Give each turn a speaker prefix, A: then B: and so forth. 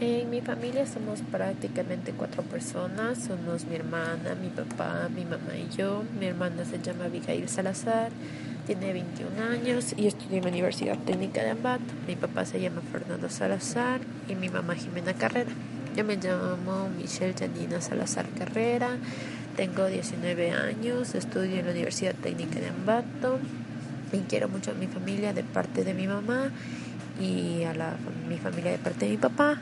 A: En mi familia somos prácticamente cuatro personas. Somos mi hermana, mi papá, mi mamá y yo. Mi hermana se llama Abigail Salazar, tiene 21 años y estudia en la Universidad Técnica de Ambato. Mi papá se llama Fernando Salazar y mi mamá Jimena Carrera. Yo me llamo Michelle Janina Salazar Carrera, tengo 19 años, estudio en la Universidad Técnica de Ambato y quiero mucho a mi familia de parte de mi mamá y a la, mi familia de parte de mi papá.